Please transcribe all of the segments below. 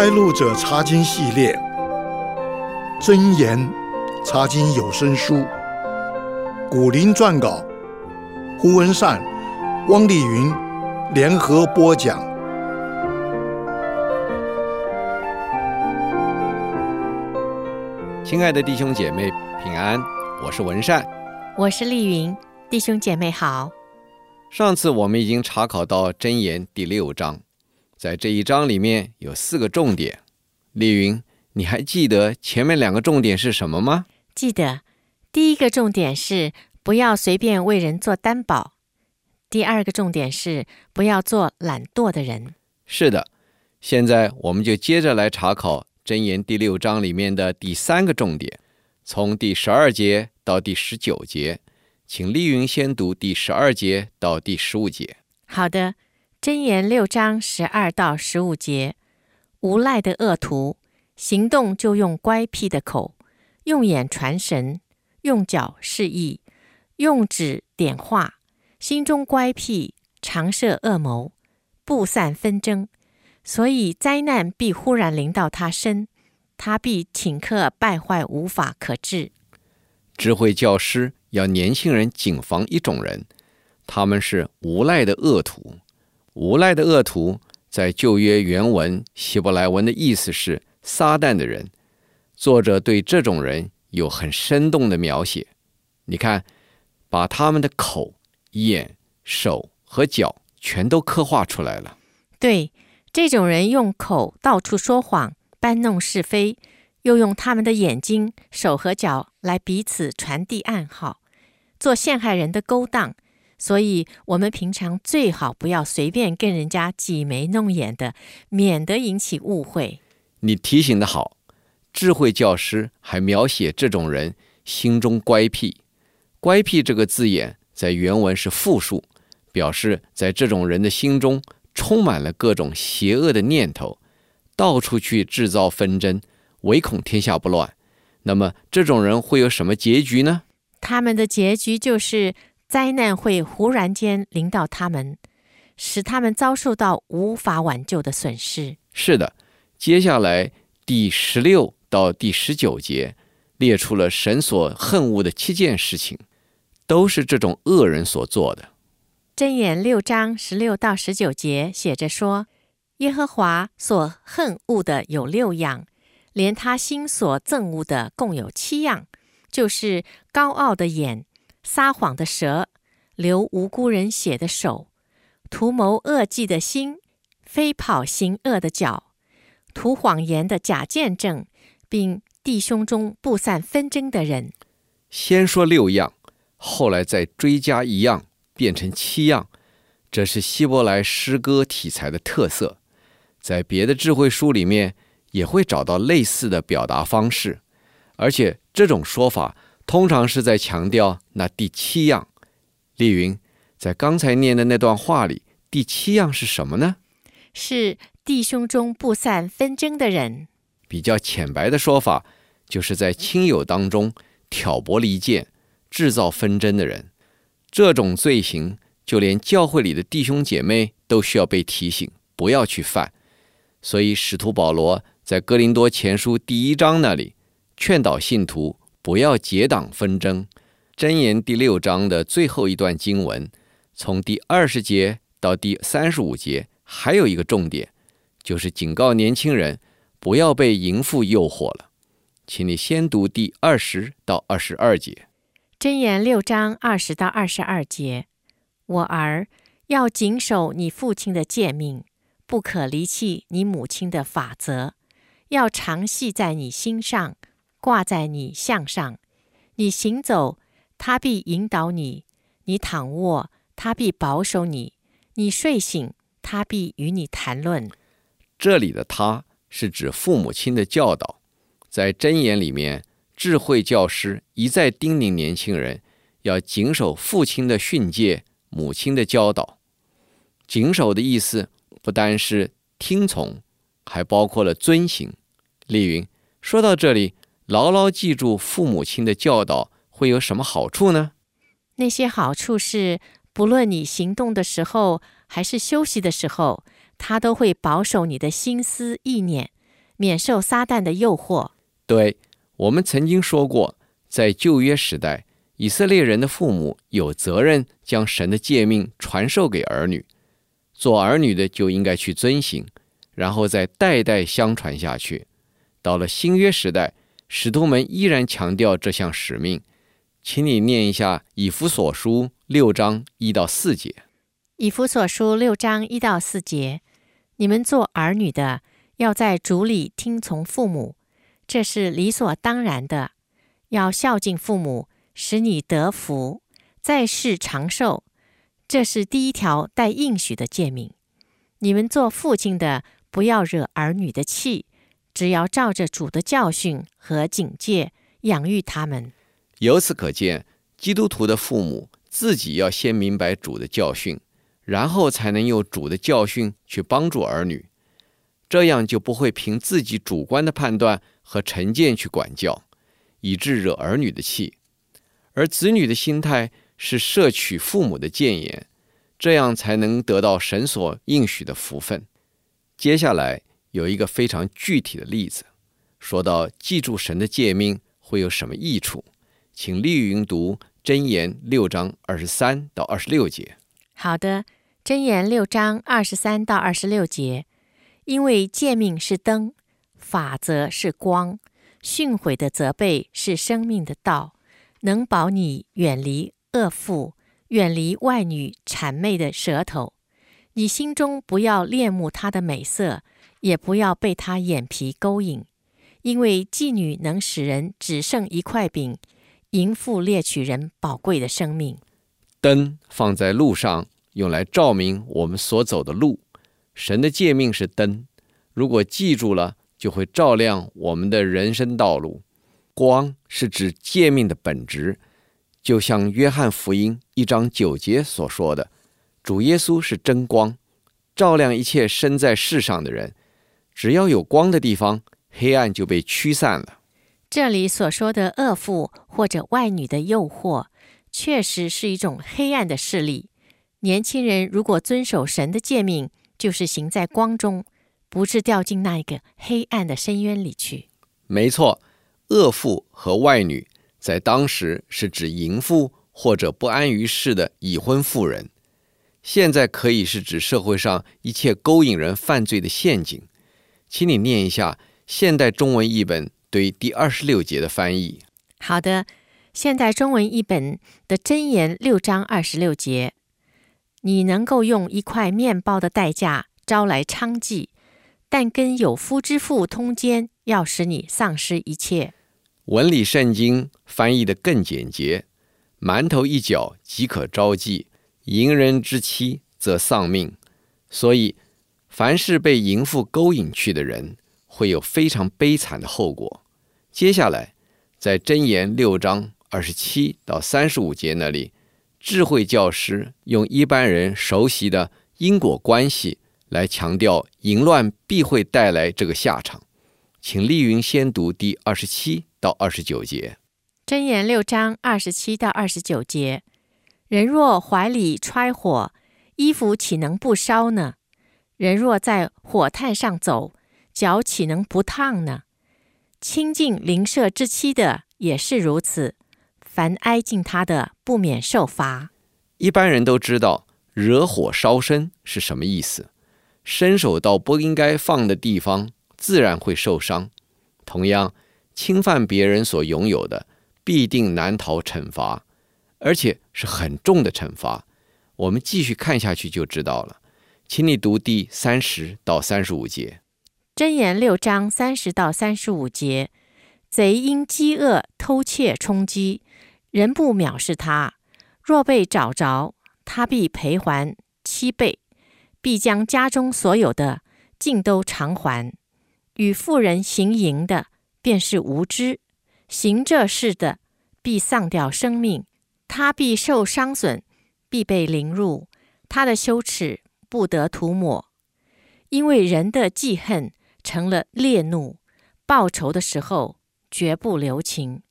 开路者查经系列，真言查经有声书，古林撰稿，胡文善、汪丽云联合播讲。亲爱的弟兄姐妹平安，我是文善，我是丽云，弟兄姐妹好。上次我们已经查考到箴言第六章。在这一章里面有四个重点，丽云，你还记得前面两个重点是什么吗？记得，第一个重点是不要随便为人做担保，第二个重点是不要做懒惰的人。是的，现在我们就接着来查考箴言第六章里面的第三个重点，从第十二节到第十九节，请丽云先读第十二节到第十五节。好的。箴言六章十二到十五节：无赖的恶徒，行动就用乖僻的口，用眼传神，用脚示意，用指点画，心中乖僻，常设恶谋，布散纷争，所以灾难必忽然临到他身，他必顷刻败坏，无法可治。智慧教师要年轻人谨防一种人，他们是无赖的恶徒。无赖的恶徒，在旧约原文希伯来文的意思是撒旦的人。作者对这种人有很生动的描写。你看，把他们的口、眼、手和脚全都刻画出来了。对，这种人用口到处说谎，搬弄是非，又用他们的眼睛、手和脚来彼此传递暗号，做陷害人的勾当。所以，我们平常最好不要随便跟人家挤眉弄眼的，免得引起误会。你提醒的好，智慧教师还描写这种人心中乖僻。乖僻这个字眼在原文是复数，表示在这种人的心中充满了各种邪恶的念头，到处去制造纷争，唯恐天下不乱。那么，这种人会有什么结局呢？他们的结局就是。灾难会忽然间临到他们，使他们遭受到无法挽救的损失。是的，接下来第十六到第十九节列出了神所恨恶的七件事情，都是这种恶人所做的。箴言六章十六到十九节写着说：“耶和华所恨恶的有六样，连他心所憎恶的共有七样，就是高傲的眼。”撒谎的舌，流无辜人血的手，图谋恶计的心，飞跑行恶的脚，图谎言的假见证，并弟兄中布散纷争的人。先说六样，后来再追加一样，变成七样。这是希伯来诗歌题材的特色，在别的智慧书里面也会找到类似的表达方式，而且这种说法。通常是在强调那第七样。丽云在刚才念的那段话里，第七样是什么呢？是弟兄中不散纷争的人。比较浅白的说法，就是在亲友当中挑拨离间、制造纷争的人。这种罪行，就连教会里的弟兄姐妹都需要被提醒，不要去犯。所以，使徒保罗在哥林多前书第一章那里劝导信徒。不要结党纷争。箴言第六章的最后一段经文，从第二十节到第三十五节，还有一个重点，就是警告年轻人不要被淫妇诱惑了。请你先读第二十到二十二节。箴言六章二十到二十二节：我儿，要谨守你父亲的诫命，不可离弃你母亲的法则，要常系在你心上。挂在你项上，你行走，他必引导你；你躺卧，他必保守你；你睡醒，他必与你谈论。这里的“他”是指父母亲的教导。在箴言里面，智慧教师一再叮咛年轻人要谨守父亲的训诫、母亲的教导。谨守的意思不单是听从，还包括了遵行。丽云说到这里。牢牢记住父母亲的教导会有什么好处呢？那些好处是，不论你行动的时候还是休息的时候，他都会保守你的心思意念，免受撒旦的诱惑。对，我们曾经说过，在旧约时代，以色列人的父母有责任将神的诫命传授给儿女，做儿女的就应该去遵行，然后再代代相传下去。到了新约时代，使徒们依然强调这项使命。请你念一下《以弗所书》六章一到四节。《以弗所书》六章一到四节，你们做儿女的，要在主里听从父母，这是理所当然的。要孝敬父母，使你得福，在世长寿。这是第一条带应许的诫命。你们做父亲的，不要惹儿女的气，只要照着主的教训和警戒养育他们。由此可见，基督徒的父母自己要先明白主的教训，然后才能用主的教训去帮助儿女，这样就不会凭自己主观的判断和成见去管教，以致惹儿女的气。而子女的心态是摄取父母的谏言，这样才能得到神所应许的福分。接下来有一个非常具体的例子，说到记住神的诫命会有什么益处。请丽云读箴言六章二十三到二十六节。好的，箴言六章二十三到二十六节，因为诫命是灯，法则是光，训诲的责备是生命的道，能保你远离恶妇，远离外女谄媚的舌头。你心中不要恋慕她的美色，也不要被他眼皮勾引，因为妓女能使人只剩一块饼。淫妇猎取人宝贵的生命。灯放在路上，用来照明我们所走的路。神的诫命是灯，如果记住了，就会照亮我们的人生道路。光是指诫命的本质，就像约翰福音一章九节所说的：“主耶稣是真光，照亮一切生在世上的人。只要有光的地方，黑暗就被驱散了。”这里所说的恶妇或者外女的诱惑，确实是一种黑暗的势力。年轻人如果遵守神的诫命，就是行在光中，不致掉进那一个黑暗的深渊里去。没错，恶妇和外女在当时是指淫妇或者不安于世的已婚妇人，现在可以是指社会上一切勾引人犯罪的陷阱。请你念一下现代中文译本。对第二十六节的翻译。好的，现代中文译本的箴言六章二十六节，你能够用一块面包的代价招来娼妓，但跟有夫之妇通奸，要使你丧失一切。文理圣经翻译得更简洁：馒头一角即可招妓，淫人之妻则丧命。所以，凡是被淫妇勾引去的人，会有非常悲惨的后果。接下来，在箴言六章二十七到三十五节那里，智慧教师用一般人熟悉的因果关系来强调淫乱必会带来这个下场。请丽云先读第二十七到二十九节。箴言六章二十七到二十九节：人若怀里揣火，衣服岂能不烧呢？人若在火炭上走，脚岂能不烫呢？亲近邻舍之妻的也是如此，凡挨近他的，不免受罚。一般人都知道惹火烧身是什么意思，伸手到不应该放的地方，自然会受伤。同样，侵犯别人所拥有的，必定难逃惩罚，而且是很重的惩罚。我们继续看下去就知道了。请你读第三十到三十五节。箴言六章三十到三十五节：贼因饥饿偷窃充饥，人不藐视他；若被找着，他必赔还七倍，必将家中所有的尽都偿还。与妇人行淫的，便是无知；行这事的，必丧掉生命。他必受伤损，必被凌辱，他的羞耻不得涂抹，因为人的记恨。成了烈怒，报仇的时候绝不留情，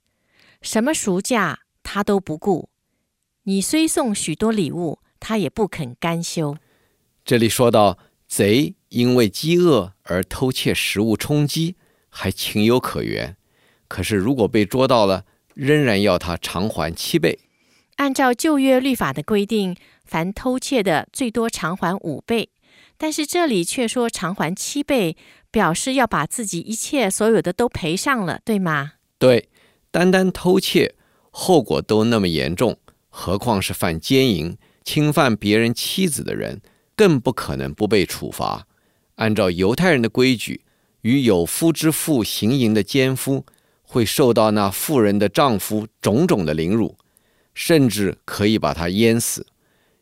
什么赎价他都不顾。你虽送许多礼物，他也不肯甘休。这里说到贼因为饥饿而偷窃食物充饥，还情有可原。可是如果被捉到了，仍然要他偿还七倍。按照旧约律法的规定，凡偷窃的最多偿还五倍，但是这里却说偿还七倍，表示要把自己一切所有的都赔上了，对吗？对，单单偷窃，后果都那么严重，何况是犯奸淫、侵犯别人妻子的人，更不可能不被处罚。按照犹太人的规矩，与有夫之妇行淫的奸夫，会受到那妇人的丈夫种种的凌辱。甚至可以把他淹死。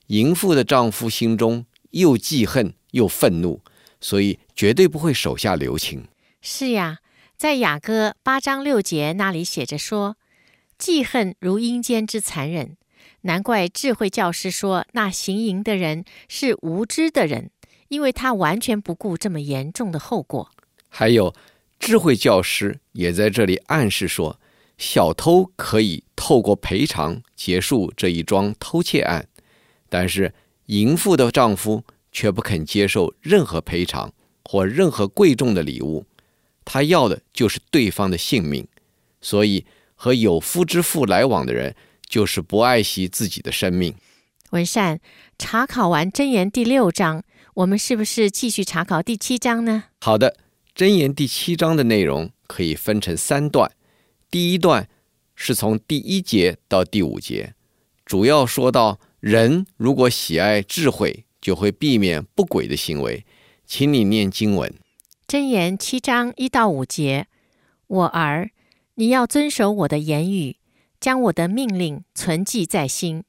淫妇的丈夫心中又记恨又愤怒，所以绝对不会手下留情。是呀，在雅歌八章六节那里写着说：“记恨如阴间之残忍。”难怪智慧教师说那行淫的人是无知的人，因为他完全不顾这么严重的后果。还有，智慧教师也在这里暗示说。小偷可以透过赔偿结束这一桩偷窃案，但是淫妇的丈夫却不肯接受任何赔偿或任何贵重的礼物，他要的就是对方的性命。所以和有夫之妇来往的人，就是不爱惜自己的生命。文善，查考完真言第六章，我们是不是继续查考第七章呢？好的，真言第七章的内容可以分成三段。第一段是从第一节到第五节，主要说到人如果喜爱智慧，就会避免不轨的行为。请你念经文，箴言七章一到五节：我儿，你要遵守我的言语，将我的命令存记在心，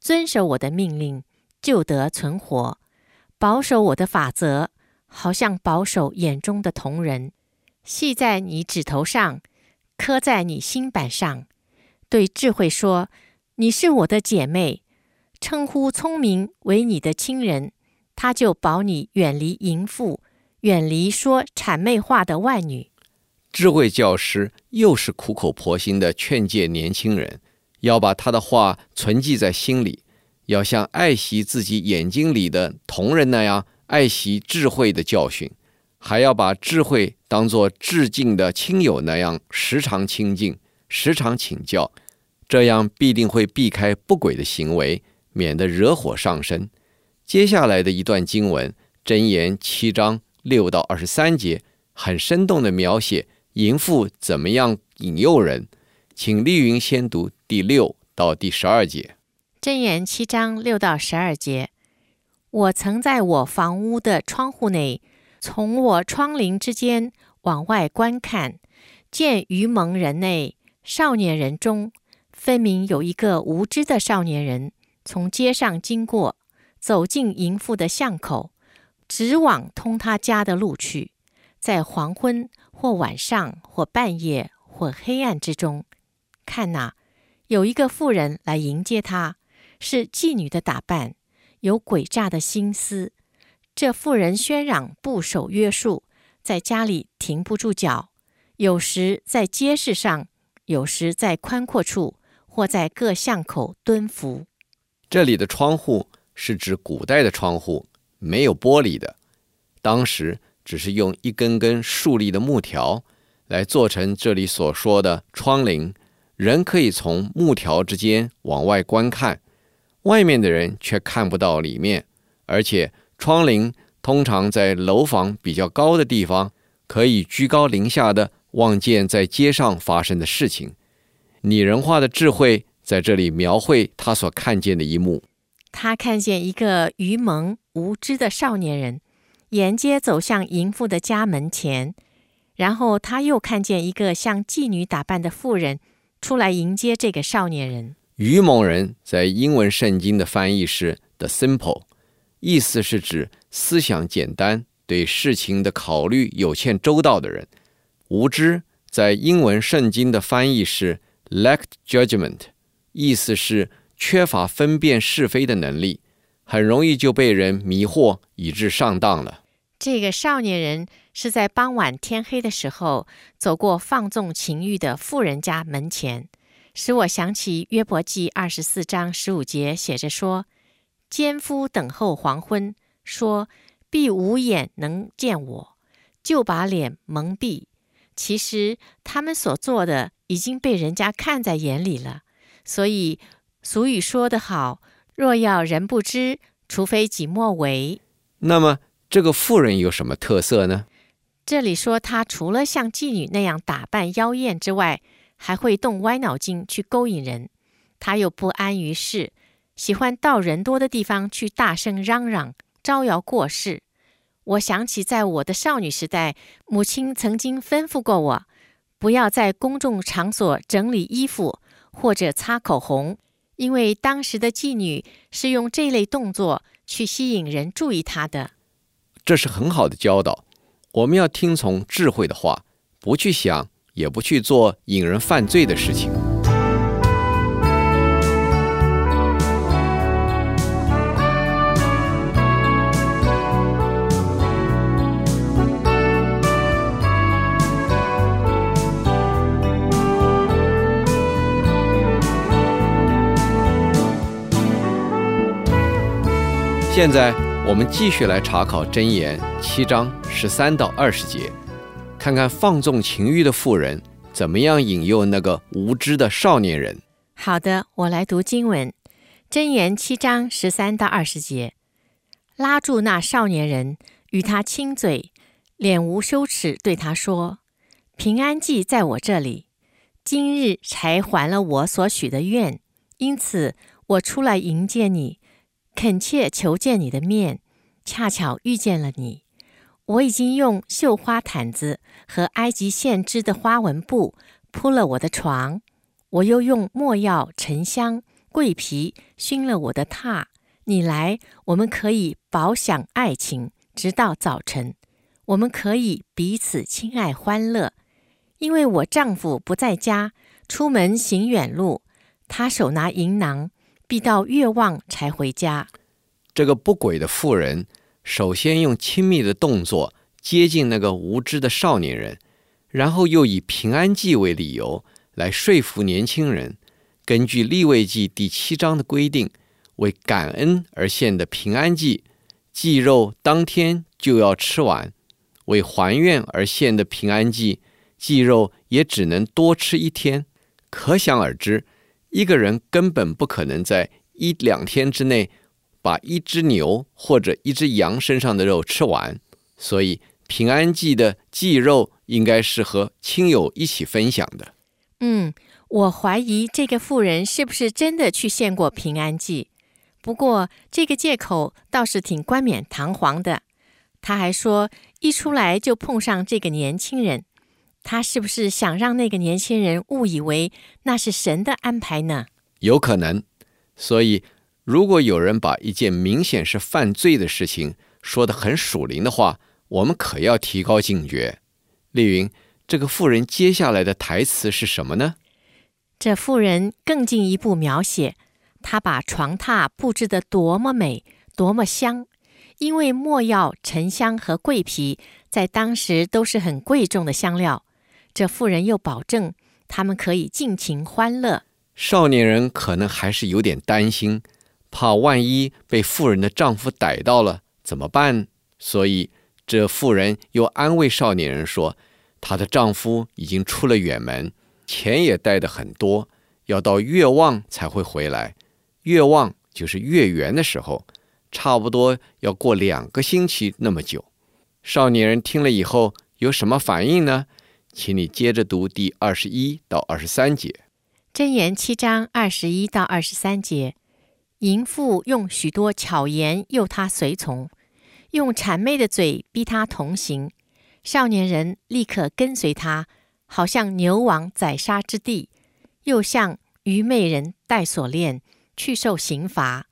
遵守我的命令，就得存活；保守我的法则，好像保守眼中的瞳人，系在你指头上。刻在你心板上，对智慧说：“你是我的姐妹。”称呼聪明为你的亲人，他就保你远离淫妇，远离说谄媚话的外女。智慧教师又是苦口婆心的劝诫年轻人，要把他的话存记在心里，要像爱惜自己眼睛里的瞳人那样爱惜智慧的教训。还要把智慧当作致敬的亲友那样时常亲近，时常请教，这样必定会避开不轨的行为，免得惹火上身。接下来的一段经文，箴言七章六到二十三节，很生动地描写淫妇怎么样引诱人。请丽云先读第六到第十二节。箴言七章六到十二节，我曾在我房屋的窗户内。从我窗棂之间往外观看，见愚蒙人内少年人中，分明有一个无知的少年人，从街上经过，走进淫妇的巷口，直往通他家的路去。在黄昏或晚上或半夜或黑暗之中，看哪，有一个妇人来迎接他，是妓女的打扮，有诡诈的心思。这妇人喧嚷，不守约束，在家里停不住脚，有时在街市上，有时在宽阔处，或在各巷口蹲伏。这里的窗户是指古代的窗户，没有玻璃的，当时只是用一根根竖立的木条来做成这里所说的窗棂，人可以从木条之间往外观看，外面的人却看不到里面，而且。窗棂通常在楼房比较高的地方，可以居高临下的望见在街上发生的事情。拟人化的智慧在这里描绘他所看见的一幕。他看见一个愚蒙无知的少年人沿街走向淫妇的家门前，然后他又看见一个像妓女打扮的妇人出来迎接这个少年人。愚蒙人在英文圣经的翻译是 “the simple”。意思是指思想简单、对事情的考虑有欠周到的人。无知在英文圣经的翻译是 lacked judgment，意思是缺乏分辨是非的能力，很容易就被人迷惑，以致上当了。这个少年人是在傍晚天黑的时候走过放纵情欲的富人家门前，使我想起约伯记二十四章十五节写着说。奸夫等候黄昏，说：“必无眼能见我，就把脸蒙蔽。其实他们所做的已经被人家看在眼里了。所以俗语说得好：“若要人不知，除非己莫为。”那么这个妇人有什么特色呢？这里说她除了像妓女那样打扮妖艳之外，还会动歪脑筋去勾引人。她又不安于室，喜欢到人多的地方去大声嚷嚷，招摇过市。我想起在我的少女时代，母亲曾经吩咐过我，不要在公众场所整理衣服或者擦口红，因为当时的妓女是用这类动作去吸引人注意她的。这是很好的教导，我们要听从智慧的话，不去想，也不去做引人犯罪的事情。现在我们继续来查考箴言七章十三到二十节，看看放纵情欲的妇人怎么样引诱那个无知的少年人。好的，我来读经文，箴言七章十三到二十节，拉住那少年人，与他亲嘴，脸无羞耻，对他说：“平安记在我这里，今日才还了我所许的愿，因此我出来迎接你。”恳切求见你的面，恰巧遇见了你。我已经用绣花毯子和埃及线织的花纹布铺了我的床，我又用墨药、沉香、桂皮熏了我的榻。你来，我们可以饱享爱情，直到早晨。我们可以彼此亲爱欢乐，因为我丈夫不在家，出门行远路，他手拿银囊。必到月望才回家。这个不轨的妇人，首先用亲密的动作接近那个无知的少年人，然后又以平安祭为理由来说服年轻人。根据立位记第七章的规定，为感恩而献的平安祭，祭肉当天就要吃完；为还愿而献的平安祭，祭肉也只能多吃一天。可想而知。一个人根本不可能在一两天之内把一只牛或者一只羊身上的肉吃完，所以平安祭的祭肉应该是和亲友一起分享的。嗯，我怀疑这个妇人是不是真的去献过平安祭？不过这个借口倒是挺冠冕堂皇的。他还说一出来就碰上这个年轻人。他是不是想让那个年轻人误以为那是神的安排呢？有可能。所以，如果有人把一件明显是犯罪的事情说得很属灵的话，我们可要提高警觉。丽云，这个妇人接下来的台词是什么呢？这妇人更进一步描写，她把床榻布置得多么美，多么香，因为墨药、沉香和桂皮在当时都是很贵重的香料。这妇人又保证，他们可以尽情欢乐。少年人可能还是有点担心，怕万一被妇人的丈夫逮到了怎么办？所以这妇人又安慰少年人说，她的丈夫已经出了远门，钱也带得很多，要到月望才会回来。月望就是月圆的时候，差不多要过两个星期那么久。少年人听了以后有什么反应呢？请你接着读第二十一到二十三节，箴言七章二十一到二十三节。淫妇用许多巧言诱他随从，用谄媚的嘴逼他同行。少年人立刻跟随他，好像牛往宰杀之地，又像愚昧人带锁链去受刑罚，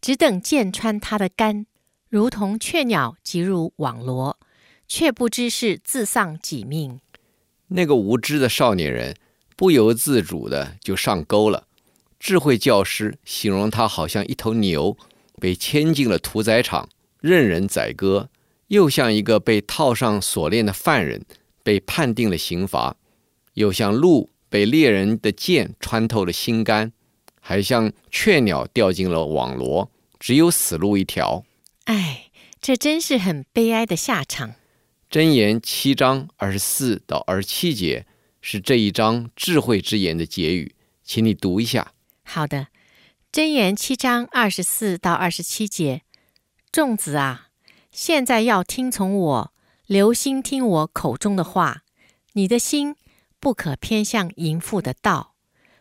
只等箭穿他的肝，如同雀鸟急入网罗，却不知是自丧己命。那个无知的少年人不由自主的就上钩了。智慧教师形容他好像一头牛被牵进了屠宰场，任人宰割；又像一个被套上锁链的犯人，被判定了刑罚；又像鹿被猎人的箭穿透了心肝；还像雀鸟掉进了网罗，只有死路一条。哎，这真是很悲哀的下场。箴言七章二十四到二十七节是这一章智慧之言的结语，请你读一下。好的，箴言七章二十四到二十七节，众子啊，现在要听从我，留心听我口中的话。你的心不可偏向淫妇的道，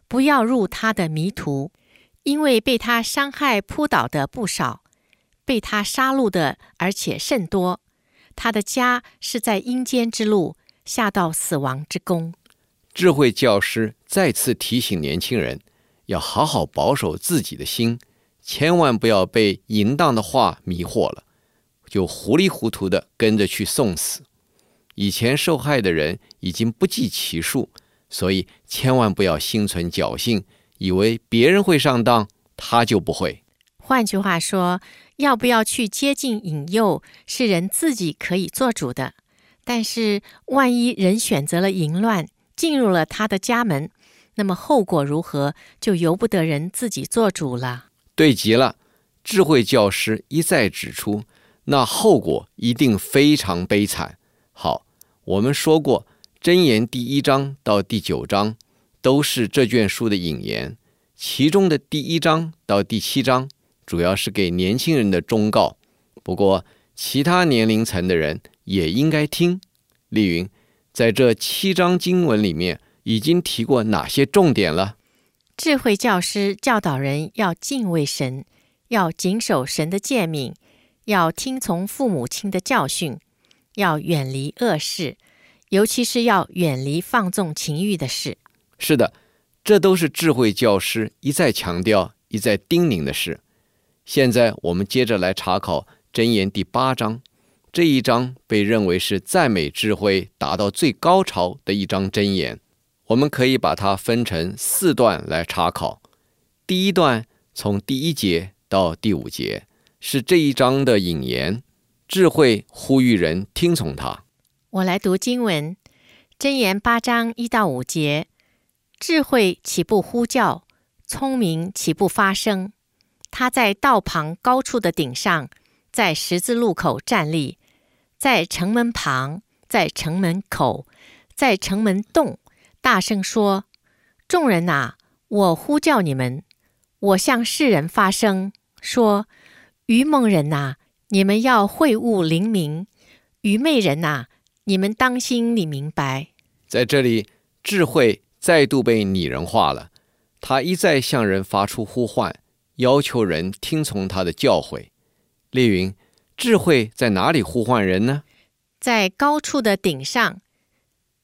不要入他的迷途，因为被他伤害扑倒的不少，被他杀戮的而且甚多。他的家是在阴间之路，下到死亡之宫。智慧教师再次提醒年轻人，要好好保守自己的心，千万不要被淫荡的话迷惑了，就糊里糊涂的跟着去送死。以前受害的人已经不计其数，所以千万不要心存侥幸，以为别人会上当，他就不会。换句话说，要不要去接近引诱，是人自己可以做主的。但是，万一人选择了淫乱，进入了他的家门，那么后果如何，就由不得人自己做主了。对极了，智慧教师一再指出，那后果一定非常悲惨。好，我们说过，箴言第一章到第九章都是这卷书的引言，其中的第一章到第七章主要是给年轻人的忠告。不过，其他年龄层的人也应该听。丽云，在这七章经文里面已经提过哪些重点了？智慧教师教导人要敬畏神，要谨守神的诫命，要听从父母亲的教训。要远离恶事，尤其是要远离放纵情欲的事。是的，这都是智慧教师一再强调、一再叮咛的事。现在我们接着来查考箴言第八章，这一章被认为是赞美智慧达到最高潮的一章箴言。我们可以把它分成四段来查考。第一段从第一节到第五节是这一章的引言。智慧呼吁人听从他。我来读经文，箴言八章一到五节：智慧岂不呼叫？聪明岂不发声？他在道旁高处的顶上，在十字路口站立，在城门旁，在城门口，在城门洞，大声说：“众人呐，我呼叫你们，我向世人发声，说：愚蒙人呐。”你们要会悟灵明，愚昧人呐、你们当心里明白。在这里，智慧再度被拟人化了。他一再向人发出呼唤，要求人听从他的教诲。丽云，智慧在哪里呼唤人呢？在高处的顶上、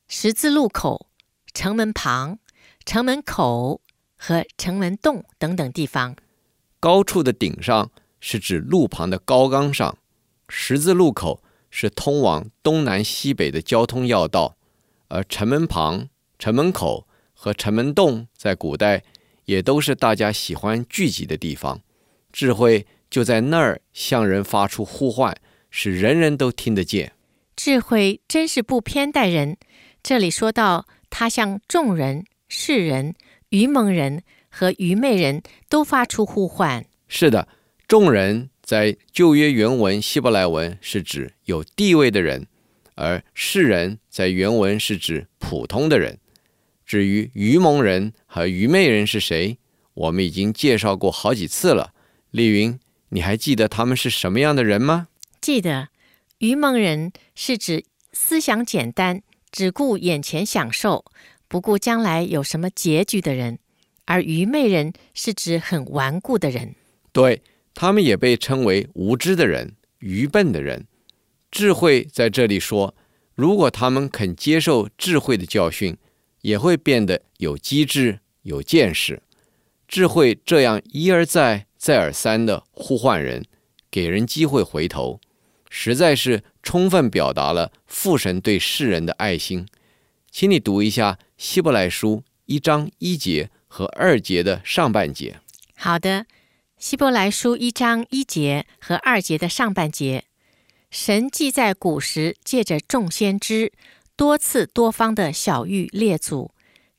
十字路口、城门旁、城门口和城门洞等等地方。高处的顶上。是指路旁的高岗上，十字路口是通往东南西北的交通要道，而城门旁、城门口和城门洞在古代也都是大家喜欢聚集的地方。智慧就在那儿向人发出呼唤，使人人都听得见。智慧真是不偏待人。这里说到，他向众人、世人、愚蒙人和愚昧人都发出呼唤。是的。众人在旧约原文希伯来文是指有地位的人，而世人在原文是指普通的人。至于愚蒙人和愚昧人是谁，我们已经介绍过好几次了。丽云，你还记得他们是什么样的人吗？记得，愚蒙人是指思想简单、只顾眼前享受、不顾将来有什么结局的人；而愚昧人是指很顽固的人。对。他们也被称为无知的人、愚笨的人。智慧在这里说，如果他们肯接受智慧的教训，也会变得有机智、有见识。智慧这样一而再、再而三地呼唤人，给人机会回头，实在是充分表达了父神对世人的爱心。请你读一下希伯来书一章一节和二节的上半节。好的。希伯来书一章一节和二节的上半节，神既在古时借着众先知多次多方的小玉列祖，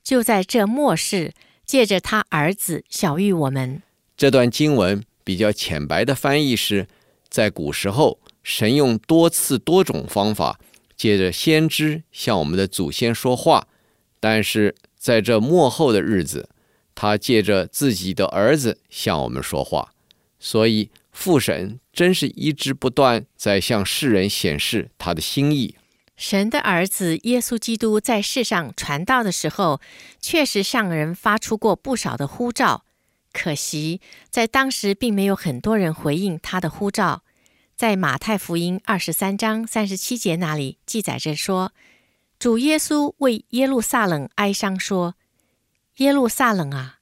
就在这末世借着他儿子小玉我们。这段经文比较浅白的翻译是：在古时候，神用多次多种方法，借着先知向我们的祖先说话，但是在这末后的日子，他借着自己的儿子向我们说话。所以父神真是一直不断在向世人显示他的心意。神的儿子耶稣基督在世上传道的时候，确实向人发出过不少的呼召。可惜，在当时并没有很多人回应他的呼召。在马太福音二十三章三十七节那里记载着说：“主耶稣为耶路撒冷哀伤，说：耶路撒冷啊，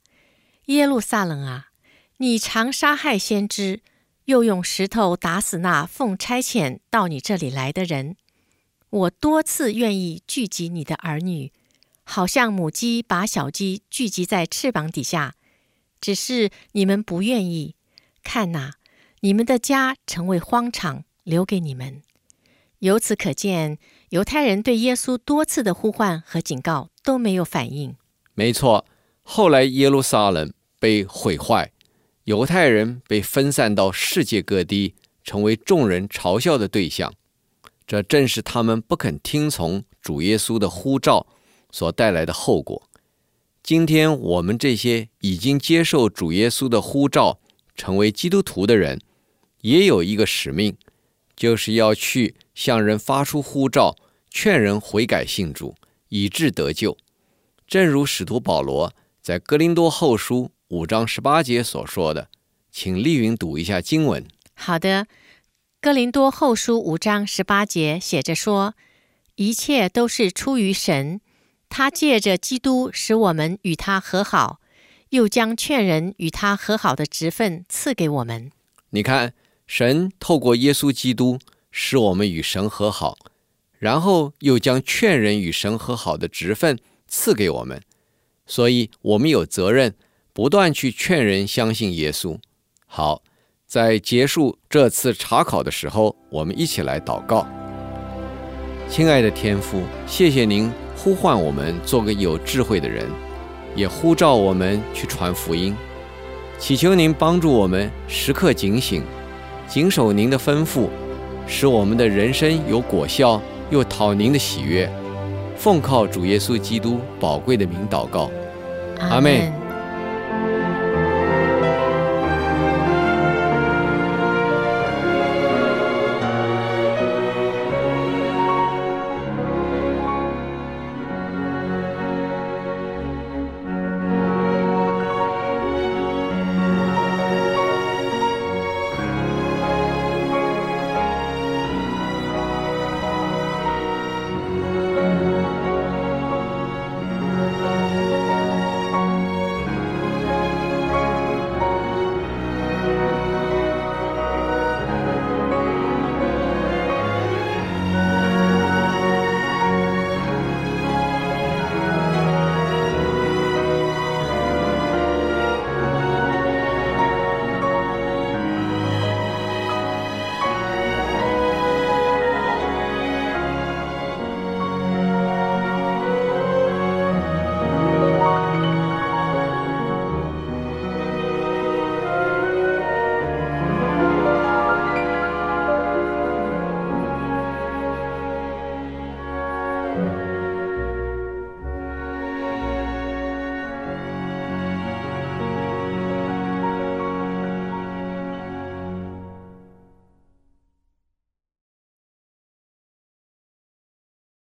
耶路撒冷啊，你常杀害先知，又用石头打死那奉差遣到你这里来的人。我多次愿意聚集你的儿女，好像母鸡把小鸡聚集在翅膀底下。”只是你们不愿意看呐，你们的家成为荒场，留给你们。由此可见，犹太人对耶稣多次的呼唤和警告都没有反应。没错，后来耶路撒冷被毁坏，犹太人被分散到世界各地，成为众人嘲笑的对象。这正是他们不肯听从主耶稣的呼召所带来的后果。今天我们这些已经接受主耶稣的呼召，成为基督徒的人，也有一个使命，就是要去向人发出呼召，劝人悔改信主，以致得救。正如使徒保罗在哥林多后书五章十八节所说的，请丽云读一下经文。好的，哥林多后书五章十八节写着说：“一切都是出于神。”他借着基督使我们与他和好，又将劝人与他和好的职分赐给我们。你看，神透过耶稣基督使我们与神和好，然后又将劝人与神和好的职分赐给我们，所以我们有责任不断去劝人相信耶稣。好，在结束这次查考的时候，我们一起来祷告。亲爱的天父，谢谢您。呼唤我们做个有智慧的人，也呼召我们去传福音。祈求您帮助我们时刻警醒，谨守您的吩咐，使我们的人生有果效，又讨您的喜悦。奉靠主耶稣基督宝贵的名祷告，阿门。